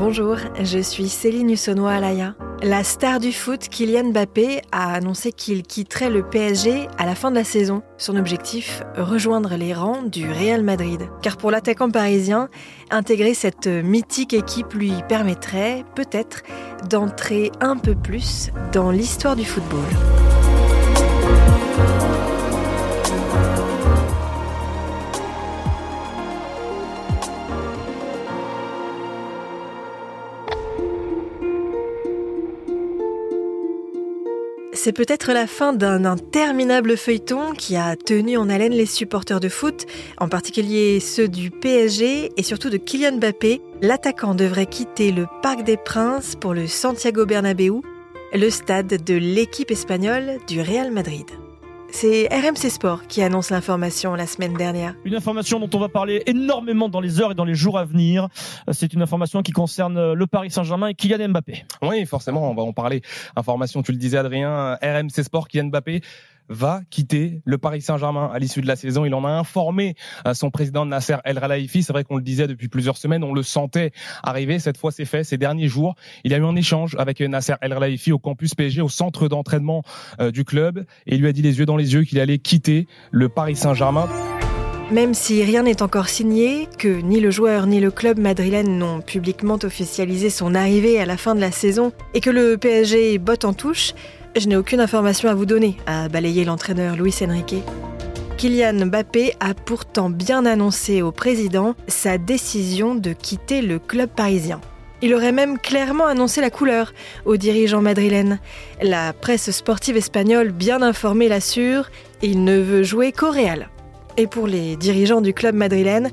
Bonjour, je suis Céline Hussonois-Alaya. La star du foot, Kylian Mbappé, a annoncé qu'il quitterait le PSG à la fin de la saison. Son objectif, rejoindre les rangs du Real Madrid. Car pour l'attaquant parisien, intégrer cette mythique équipe lui permettrait peut-être d'entrer un peu plus dans l'histoire du football. C'est peut-être la fin d'un interminable feuilleton qui a tenu en haleine les supporters de foot, en particulier ceux du PSG et surtout de Kylian Mbappé. L'attaquant devrait quitter le Parc des Princes pour le Santiago Bernabéu, le stade de l'équipe espagnole du Real Madrid. C'est RMC Sport qui annonce l'information la semaine dernière. Une information dont on va parler énormément dans les heures et dans les jours à venir. C'est une information qui concerne le Paris Saint-Germain et Kylian Mbappé. Oui, forcément, on va en parler. Information, tu le disais Adrien, RMC Sport, Kylian Mbappé va quitter le Paris Saint-Germain à l'issue de la saison. Il en a informé euh, son président Nasser El Khelaifi. C'est vrai qu'on le disait depuis plusieurs semaines, on le sentait arriver. Cette fois, c'est fait. Ces derniers jours, il a eu un échange avec Nasser El Khelaifi au campus PSG, au centre d'entraînement euh, du club, et il lui a dit les yeux dans les yeux qu'il allait quitter le Paris Saint-Germain. Même si rien n'est encore signé, que ni le joueur ni le club madrilène n'ont publiquement officialisé son arrivée à la fin de la saison et que le PSG botte en touche, je n'ai aucune information à vous donner, a balayé l'entraîneur Luis Enrique. Kylian Mbappé a pourtant bien annoncé au président sa décision de quitter le club parisien. Il aurait même clairement annoncé la couleur aux dirigeants madrilènes. La presse sportive espagnole bien informée l'assure, il ne veut jouer qu'au Real. Et pour les dirigeants du club madrilène,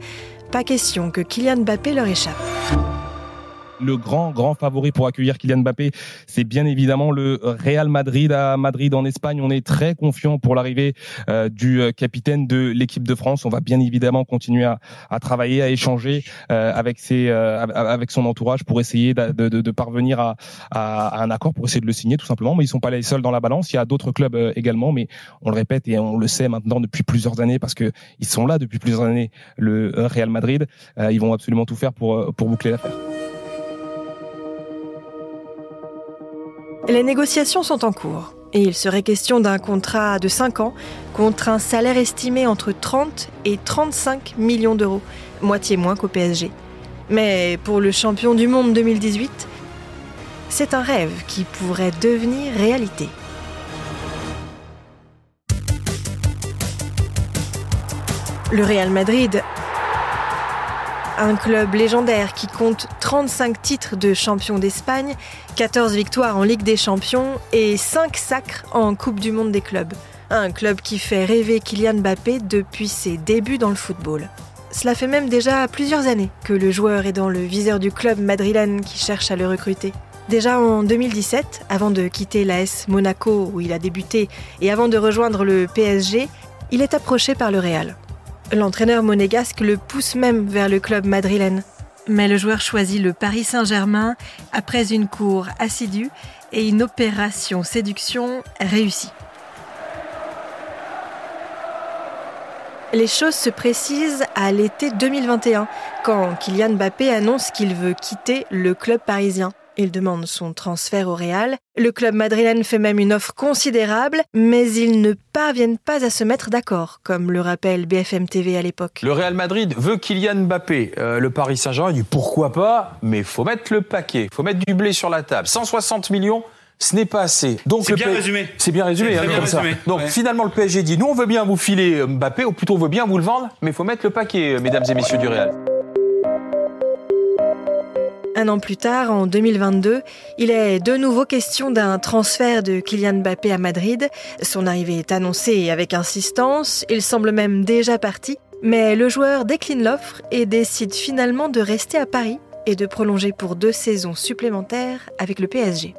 pas question que Kylian Mbappé leur échappe le grand, grand favori pour accueillir Kylian Mbappé, c'est bien évidemment le Real Madrid à Madrid en Espagne. On est très confiant pour l'arrivée euh, du euh, capitaine de l'équipe de France. On va bien évidemment continuer à, à travailler, à échanger euh, avec ses, avec son entourage pour essayer de, de, de parvenir à, à, un accord, pour essayer de le signer tout simplement. Mais ils sont pas les seuls dans la balance. Il y a d'autres clubs également, mais on le répète et on le sait maintenant depuis plusieurs années parce que ils sont là depuis plusieurs années. Le Real Madrid, ils vont absolument tout faire pour pour boucler l'affaire. Les négociations sont en cours et il serait question d'un contrat de 5 ans contre un salaire estimé entre 30 et 35 millions d'euros, moitié moins qu'au PSG. Mais pour le champion du monde 2018, c'est un rêve qui pourrait devenir réalité. Le Real Madrid un club légendaire qui compte 35 titres de champion d'Espagne, 14 victoires en Ligue des Champions et 5 sacres en Coupe du Monde des clubs. Un club qui fait rêver Kylian Mbappé depuis ses débuts dans le football. Cela fait même déjà plusieurs années que le joueur est dans le viseur du club madrilène qui cherche à le recruter. Déjà en 2017, avant de quitter l'AS Monaco où il a débuté et avant de rejoindre le PSG, il est approché par le Real. L'entraîneur monégasque le pousse même vers le club madrilène. Mais le joueur choisit le Paris Saint-Germain après une cour assidue et une opération séduction réussie. Les choses se précisent à l'été 2021, quand Kylian Mbappé annonce qu'il veut quitter le club parisien. Il demande son transfert au Real. Le club madrilène fait même une offre considérable, mais ils ne parviennent pas à se mettre d'accord, comme le rappelle BFM TV à l'époque. Le Real Madrid veut Kylian Mbappé. Euh, le Paris Saint-Germain dit pourquoi pas, mais faut mettre le paquet, faut mettre du blé sur la table. 160 millions, ce n'est pas assez. Donc c'est bien, résumé. C'est bien résumé. Hein, comme Ça. Donc finalement le PSG dit nous on veut bien vous filer Mbappé, ou plutôt on veut bien vous le vendre, mais il faut mettre le paquet, euh, mesdames et messieurs du Real. Un an plus tard, en 2022, il est de nouveau question d'un transfert de Kylian Mbappé à Madrid. Son arrivée est annoncée avec insistance, il semble même déjà parti, mais le joueur décline l'offre et décide finalement de rester à Paris et de prolonger pour deux saisons supplémentaires avec le PSG.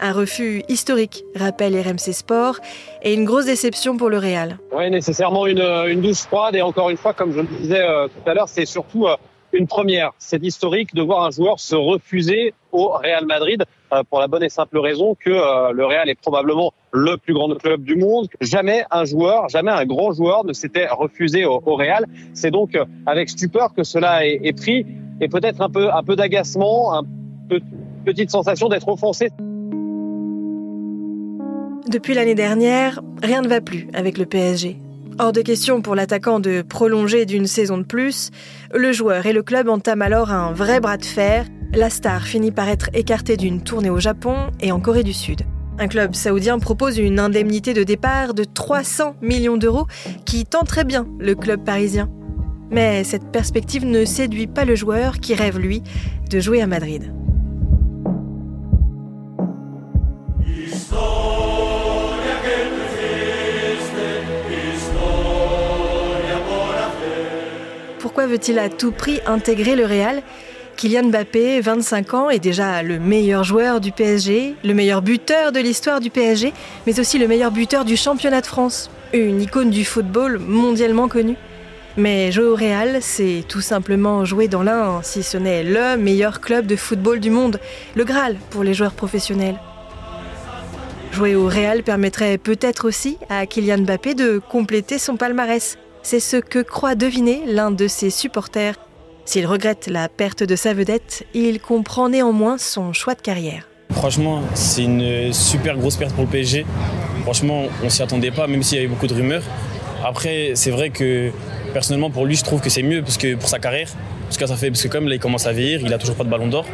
Un refus historique, rappelle RMC Sport, et une grosse déception pour le Real. Oui, nécessairement une, douce froide, et encore une fois, comme je le disais euh, tout à l'heure, c'est surtout euh, une première. C'est historique de voir un joueur se refuser au Real Madrid euh, pour la bonne et simple raison que euh, le Real est probablement le plus grand club du monde. Jamais un joueur, jamais un grand joueur ne s'était refusé au, Real. C'est donc euh, avec stupeur que cela est, pris et peut-être un peu un peu d'agacement, petite sensation d'être offensé. Depuis l'année dernière, rien ne va plus avec le PSG. Hors de question pour l'attaquant de prolonger d'une saison de plus, le joueur et le club entament alors un vrai bras de fer. La star finit par être écartée d'une tournée au Japon et en Corée du Sud. Un club saoudien propose une indemnité de départ de 300 millions d'euros qui très bien le club parisien. Mais cette perspective ne séduit pas le joueur qui rêve, lui, de jouer à Madrid. Veut-il à tout prix intégrer le Real? Kylian Mbappé, 25 ans, est déjà le meilleur joueur du PSG, le meilleur buteur de l'histoire du PSG, mais aussi le meilleur buteur du championnat de France, une icône du football mondialement connue. Mais jouer au Real, c'est tout simplement jouer dans l'un, si ce n'est le meilleur club de football du monde, le Graal pour les joueurs professionnels. Jouer au Real permettrait peut-être aussi à Kylian Mbappé de compléter son palmarès. C'est ce que croit deviner l'un de ses supporters. S'il regrette la perte de sa vedette, il comprend néanmoins son choix de carrière. Franchement, c'est une super grosse perte pour le PSG. Franchement, on s'y attendait pas, même s'il y avait beaucoup de rumeurs. Après, c'est vrai que personnellement, pour lui, je trouve que c'est mieux parce pour sa carrière. Parce que ça fait, comme là, il commence à vieillir, il a toujours pas de ballon d'or.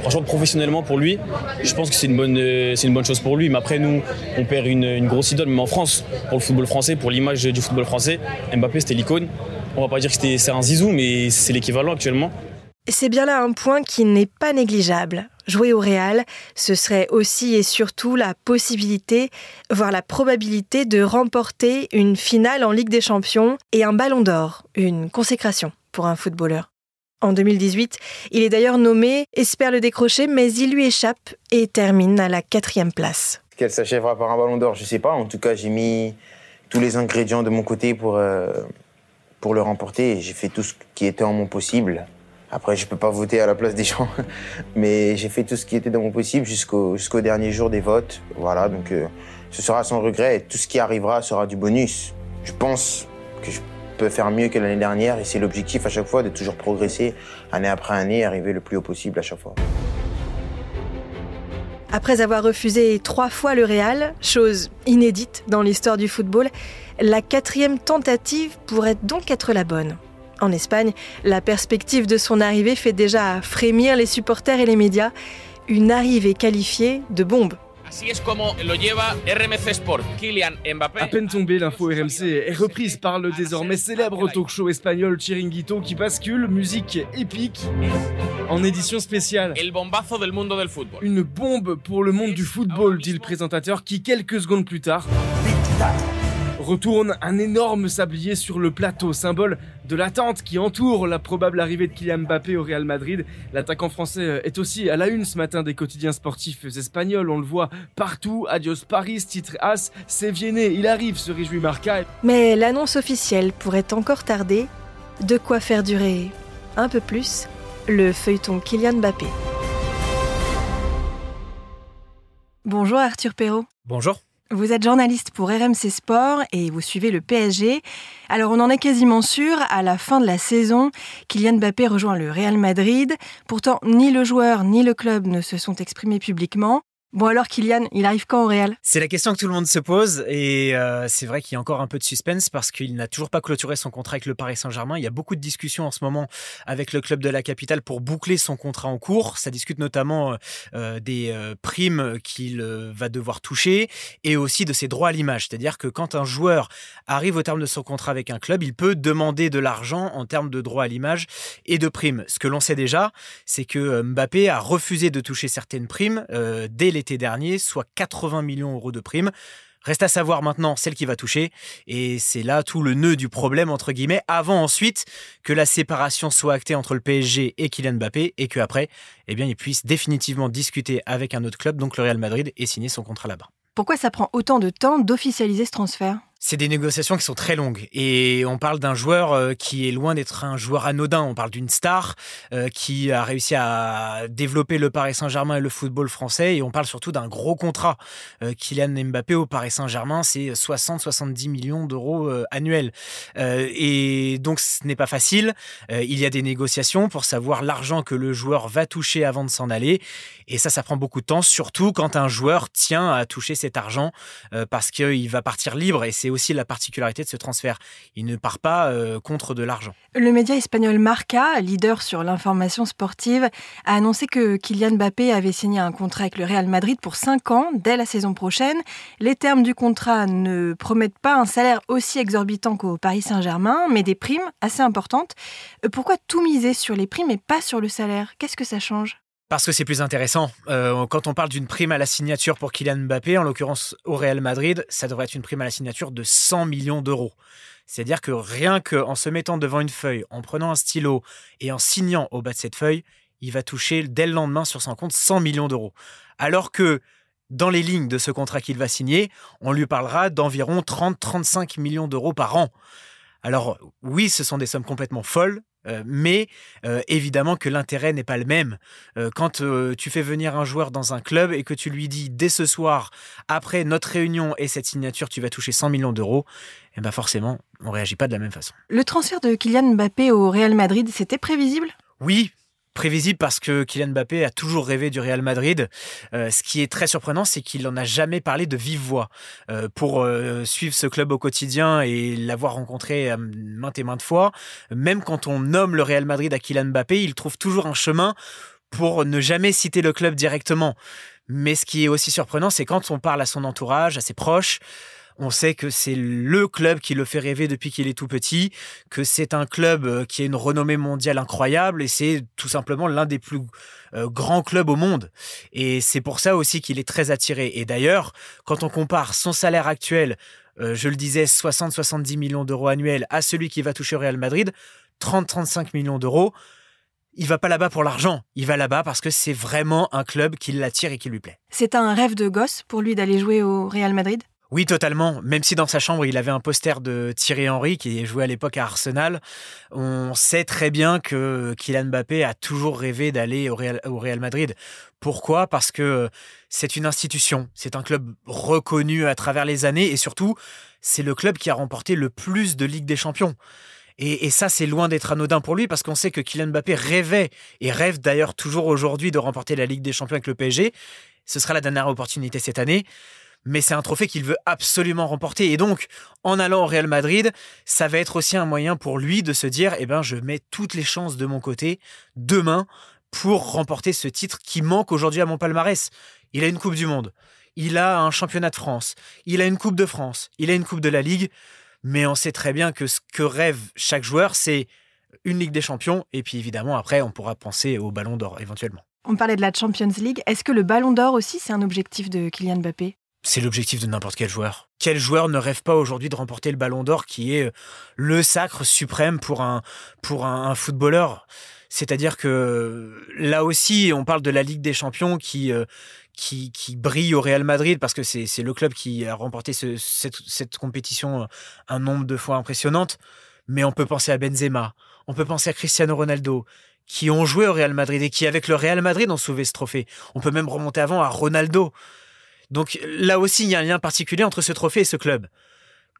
Franchement, professionnellement pour lui, je pense que c'est une bonne, c'est une bonne chose pour lui. Mais après, nous, on perd une, une grosse idole, même en France, pour le football français, pour l'image du football français. Mbappé, c'était l'icône. On va pas dire que c'est un zizou, mais c'est l'équivalent actuellement. C'est bien là un point qui n'est pas négligeable. Jouer au Real, ce serait aussi et surtout la possibilité, voire la probabilité de remporter une finale en Ligue des Champions et un ballon d'or, une consécration pour un footballeur. En 2018, il est d'ailleurs nommé, espère le décrocher, mais il lui échappe et termine à la quatrième place. Qu'elle s'achèvera par un ballon d'or, je sais pas. En tout cas, j'ai mis tous les ingrédients de mon côté pour, euh, pour le remporter. J'ai fait tout ce qui était en mon possible. Après, je peux pas voter à la place des gens, mais j'ai fait tout ce qui était dans mon possible jusqu'au jusqu'au dernier jour des votes. Voilà, donc euh, ce sera sans regret. Et tout ce qui arrivera sera du bonus. Je pense que je peux faire mieux que l'année dernière et c'est l'objectif à chaque fois de toujours progresser année après année, arriver le plus haut possible à chaque fois. Après avoir refusé trois fois le Real, chose inédite dans l'histoire du football, la quatrième tentative pourrait donc être la bonne. En Espagne, la perspective de son arrivée fait déjà frémir les supporters et les médias. Une arrivée qualifiée de bombe. À peine tombé, l'info RMC est reprise par le désormais célèbre talk show espagnol Chiringuito qui bascule, musique épique, en édition spéciale. Une bombe pour le monde du football, dit le présentateur qui quelques secondes plus tard retourne un énorme sablier sur le plateau, symbole de l'attente qui entoure la probable arrivée de Kylian Mbappé au Real Madrid. L'attaquant français est aussi à la une ce matin des quotidiens sportifs espagnols. On le voit partout. Adios Paris, titre As, c'est Viennet, il arrive, se réjouit Marca. Mais l'annonce officielle pourrait encore tarder. De quoi faire durer un peu plus le feuilleton Kylian Mbappé. Bonjour Arthur Perrault. Bonjour. Vous êtes journaliste pour RMC Sport et vous suivez le PSG. Alors on en est quasiment sûr, à la fin de la saison, Kylian Mbappé rejoint le Real Madrid. Pourtant, ni le joueur ni le club ne se sont exprimés publiquement. Bon alors Kylian, il arrive quand au Real? C'est la question que tout le monde se pose et euh, c'est vrai qu'il y a encore un peu de suspense parce qu'il n'a toujours pas clôturé son contrat avec le Paris Saint-Germain. Il y a beaucoup de discussions en ce moment avec le club de la capitale pour boucler son contrat en cours. Ça discute notamment euh, des euh, primes qu'il va devoir toucher et aussi de ses droits à l'image. C'est-à-dire que quand un joueur arrive au terme de son contrat avec un club, il peut demander de l'argent en termes de droits à l'image et de primes. Ce que l'on sait déjà, c'est que Mbappé a refusé de toucher certaines primes dès les l'été dernier, soit 80 millions d'euros de primes. Reste à savoir maintenant celle qui va toucher. Et c'est là tout le nœud du problème, entre guillemets, avant ensuite que la séparation soit actée entre le PSG et Kylian Mbappé et qu'après, eh bien, ils puissent définitivement discuter avec un autre club, donc le Real Madrid, et signer son contrat là-bas. Pourquoi ça prend autant de temps d'officialiser ce transfert? C'est des négociations qui sont très longues et on parle d'un joueur euh, qui est loin d'être un joueur anodin. On parle d'une star euh, qui a réussi à développer le Paris Saint-Germain et le football français et on parle surtout d'un gros contrat. Euh, Kylian Mbappé au Paris Saint-Germain, c'est 60-70 millions d'euros annuels et donc ce n'est pas facile. il y a des négociations pour savoir l'argent que le joueur va toucher avant de s'en aller et ça, ça prend beaucoup de temps, surtout quand un joueur tient à toucher cet argent parce qu'il va partir libre et c'est aussi la particularité de ce transfert. Il ne part pas euh, contre de l'argent. Le média espagnol Marca, leader sur l'information sportive, a annoncé que Kylian Mbappé avait signé un contrat avec le Real Madrid pour 5 ans dès la saison prochaine. Les termes du contrat ne promettent pas un salaire aussi exorbitant qu'au Paris Saint-Germain, mais des primes assez importantes. Euh, pourquoi tout miser sur les primes et pas sur le salaire? Qu'est-ce que ça change? Parce que c'est plus intéressant. Euh, quand on parle d'une prime à la signature pour Kylian Mbappé, en l'occurrence au Real Madrid, ça devrait être une prime à la signature de 100 millions d'euros. C'est-à-dire que rien qu'en se mettant devant une feuille, en prenant un stylo et en signant au bas de cette feuille, il va toucher dès le lendemain sur son compte 100 millions d'euros. Alors que dans les lignes de ce contrat qu'il va signer, on lui parlera d'environ 30-35 millions d'euros par an. Alors oui, ce sont des sommes complètement folles, euh, mais euh, évidemment que l'intérêt n'est pas le même. Euh, quand tu fais venir un joueur dans un club et que tu lui dis dès ce soir, après notre réunion et cette signature, tu vas toucher 100 millions d'euros, eh ben forcément, on réagit pas de la même façon. Le transfert de Kylian Mbappé au Real Madrid, c'était prévisible? Oui, prévisible parce que Kylian Mbappé a toujours rêvé du Real Madrid. Euh, ce qui est très surprenant, c'est qu'il n'en a jamais parlé de vive voix. Euh, pour euh, suivre ce club au quotidien et l'avoir rencontré maintes et maintes fois, même quand on nomme le Real Madrid à Kylian Mbappé, il trouve toujours un chemin pour ne jamais citer le club directement. Mais ce qui est aussi surprenant, c'est quand on parle à son entourage, à ses proches, on sait que c'est le club qui le fait rêver depuis qu'il est tout petit, que c'est un club euh, qui a une renommée mondiale incroyable et c'est tout simplement l'un des plus euh, grands clubs au monde. Et c'est pour ça aussi qu'il est très attiré. Et d'ailleurs, quand on compare son salaire actuel, euh, je le disais, 60-70 millions d'euros annuels à celui qui va toucher au Real Madrid, 30-35 millions d'euros, il va pas là-bas pour l'argent, il va là-bas parce que c'est vraiment un club qui l'attire et qui lui plaît. C'est un rêve de gosse pour lui d'aller jouer au Real Madrid? Oui, totalement. Même si dans sa chambre, il avait un poster de Thierry Henry qui jouait à l'époque à Arsenal, on sait très bien que Kylian Mbappé a toujours rêvé d'aller au Real, Madrid. Pourquoi? Parce que c'est une institution, c'est un club reconnu à travers les années et surtout, c'est le club qui a remporté le plus de Ligue des Champions. Et, et ça, c'est loin d'être anodin pour lui parce qu'on sait que Kylian Mbappé rêvait et rêve d'ailleurs toujours aujourd'hui de remporter la Ligue des Champions avec le PSG. Ce sera la dernière opportunité cette année mais c'est un trophée qu'il veut absolument remporter. Et donc, en allant au Real Madrid, ça va être aussi un moyen pour lui de se dire, eh ben, je mets toutes les chances de mon côté demain pour remporter ce titre qui manque aujourd'hui à mon palmarès. Il a une Coupe du Monde, il a un championnat de France, il a une Coupe de France, il a une Coupe de la Ligue, mais on sait très bien que ce que rêve chaque joueur, c'est une Ligue des Champions, et puis évidemment, après, on pourra penser au Ballon d'Or éventuellement. On parlait de la Champions League. Est-ce que le Ballon d'Or aussi, c'est un objectif de Kylian Mbappé? C'est l'objectif de n'importe quel joueur. Quel joueur ne rêve pas aujourd'hui de remporter le ballon d'or qui est euh, le sacre suprême pour un, pour un, footballeur? C'est-à-dire que là aussi, on parle de la Ligue des Champions qui, euh, qui, brille au Real Madrid parce que c'est le club qui a remporté cette, cette compétition euh, un nombre de fois impressionnante. Mais on peut penser à Benzema, on peut penser à Cristiano Ronaldo, qui ont joué au Real Madrid et qui, avec le Real Madrid, ont sauvé ce trophée. On peut même remonter avant à Ronaldo. Donc là aussi, il y a un lien particulier entre ce trophée et ce club.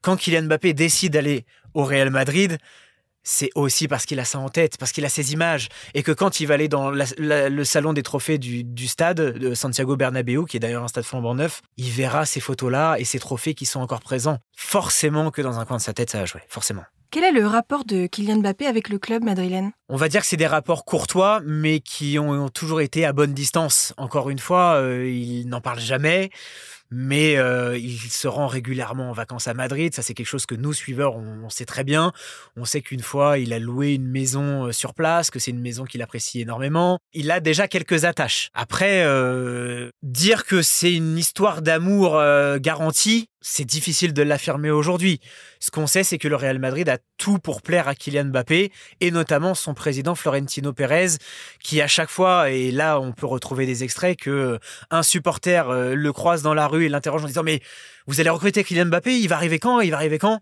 Quand Kylian Mbappé décide d'aller au Real Madrid, c'est aussi parce qu'il a ça en tête, parce qu'il a ses images, et que quand il va aller dans le salon des trophées du, du, stade de Santiago Bernabéu, qui est d'ailleurs un stade flambant neuf, il verra ces photos-là et ces trophées qui sont encore présents. Forcément que dans un coin de sa tête, ça va jouer, forcément. Quel est le rapport de Kylian Mbappé avec le club madrilène? On va dire que c'est des rapports courtois, mais qui ont, toujours été à bonne distance. Encore une fois, euh, il n'en parle jamais mais euh, il se rend régulièrement en vacances à Madrid. Ça, c'est quelque chose que nous, suiveurs, on, sait très bien. On sait qu'une fois, il a loué une maison euh, sur place, que c'est une maison qu'il apprécie énormément. Il a déjà quelques attaches. Après, dire que c'est une histoire d'amour garantie, c'est difficile de l'affirmer aujourd'hui. Ce qu'on sait, c'est que le Real Madrid a tout pour plaire à Kylian Mbappé et notamment son président Florentino Pérez qui à chaque fois et là on peut retrouver des extraits que un supporter euh, le croise dans la rue et l'interroge en disant mais vous allez recruter Kylian Mbappé, il va arriver quand Il va arriver quand?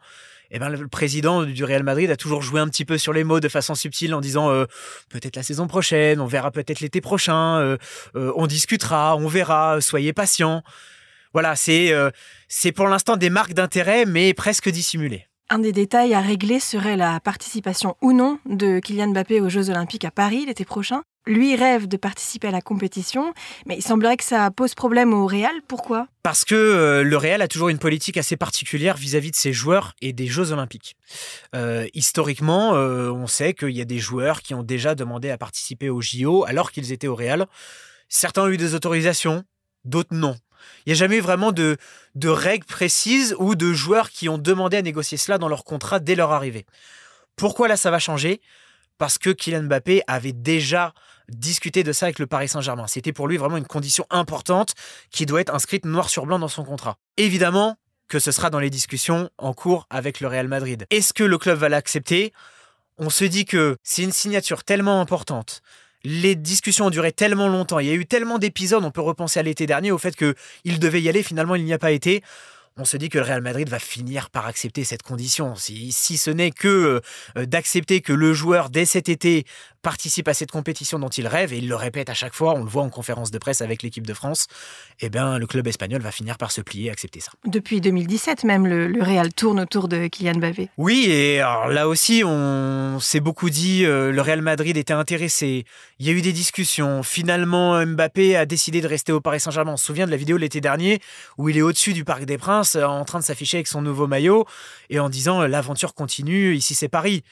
Eh ben, le président du Real Madrid a toujours joué un petit peu sur les mots de façon subtile en disant euh, peut-être la saison prochaine, on verra peut-être l'été prochain, euh, euh, on discutera, on verra, soyez patients. Voilà, c'est c'est pour l'instant des marques d'intérêt, mais presque dissimulées. Un des détails à régler serait la participation ou non de Kylian Mbappé aux Jeux Olympiques à Paris l'été prochain. Lui rêve de participer à la compétition, mais il semblerait que ça pose problème au Real. Pourquoi? Parce que euh, le Real a toujours une politique assez particulière vis-à-vis de ses joueurs et des Jeux Olympiques. Euh, historiquement, euh, on sait qu'il y a des joueurs qui ont déjà demandé à participer aux JO alors qu'ils étaient au Real. Certains ont eu des autorisations, d'autres non. Il n'y a jamais eu vraiment de, règles précises ou de joueurs qui ont demandé à négocier cela dans leur contrat dès leur arrivée. Pourquoi là ça va changer? Parce que Kylian Mbappé avait déjà discuter de ça avec le Paris Saint-Germain. C'était pour lui vraiment une condition importante qui doit être inscrite noir sur blanc dans son contrat. Évidemment que ce sera dans les discussions en cours avec le Real Madrid. Est-ce que le club va l'accepter? On se dit que c'est une signature tellement importante. Les discussions ont duré tellement longtemps, il y a eu tellement d'épisodes, on peut repenser à l'été dernier au fait qu'il devait y aller, finalement il n'y a pas été on se dit que le Real Madrid va finir par accepter cette condition. Si, ce n'est que euh, d'accepter que le joueur, dès cet été, participe à cette compétition dont il rêve, et il le répète à chaque fois, on le voit en conférence de presse avec l'équipe de France, eh bien, le club espagnol va finir par se plier, accepter ça. Depuis 2017 même, le, Real tourne autour de Kylian Mbappé. Oui, et alors là aussi, on s'est beaucoup dit, euh, le Real Madrid était intéressé, il y a eu des discussions, finalement Mbappé a décidé de rester au Paris Saint-Germain. On se souvient de la vidéo l'été dernier, où il est au-dessus du Parc des Princes, euh, en train de s'afficher avec son nouveau maillot, et en disant, euh, l'aventure continue, ici c'est Paris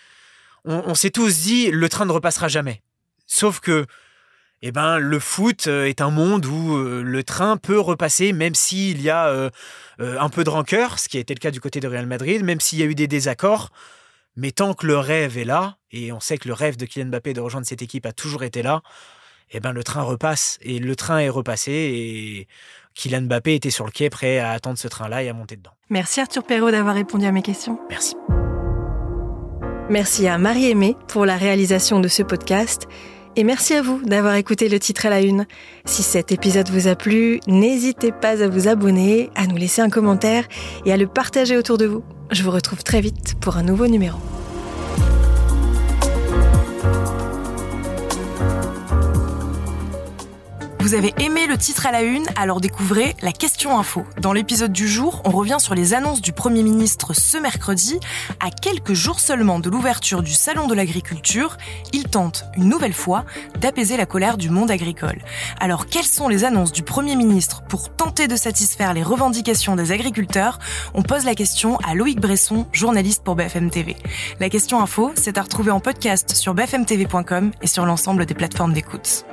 on, s'est tous dit le train ne repassera jamais. Sauf que, eh ben, le foot euh, est un monde où euh, le train peut repasser, même s'il y a euh, un peu de rancœur, ce qui a été le cas du côté de Real Madrid, même s'il y a eu des désaccords. Mais tant que le rêve est là, et on sait que le rêve de Kylian Mbappé de rejoindre cette équipe a toujours été là, eh ben, le train repasse. Et le train est repassé, et Kylian Mbappé était sur le quai prêt à attendre ce train-là et à monter dedans. Merci Arthur Perrault d'avoir répondu à mes questions. Merci. Merci à Marie-Aimée pour la réalisation de ce podcast. Et merci à vous d'avoir écouté le titre à la une. Si cet épisode vous a plu, n'hésitez pas à vous abonner, à nous laisser un commentaire et à le partager autour de vous. Je vous retrouve très vite pour un nouveau numéro. Vous avez aimé le titre à la une, alors découvrez la question info. Dans l'épisode du jour, on revient sur les annonces du Premier ministre ce mercredi. À quelques jours seulement de l'ouverture du Salon de l'agriculture, il tente une nouvelle fois d'apaiser la colère du monde agricole. Alors quelles sont les annonces du Premier ministre pour tenter de satisfaire les revendications des agriculteurs? On pose la question à Loïc Bresson, journaliste pour BFM TV. La question info, c'est à retrouver en podcast sur bfmtv.com et sur l'ensemble des plateformes d'écoute.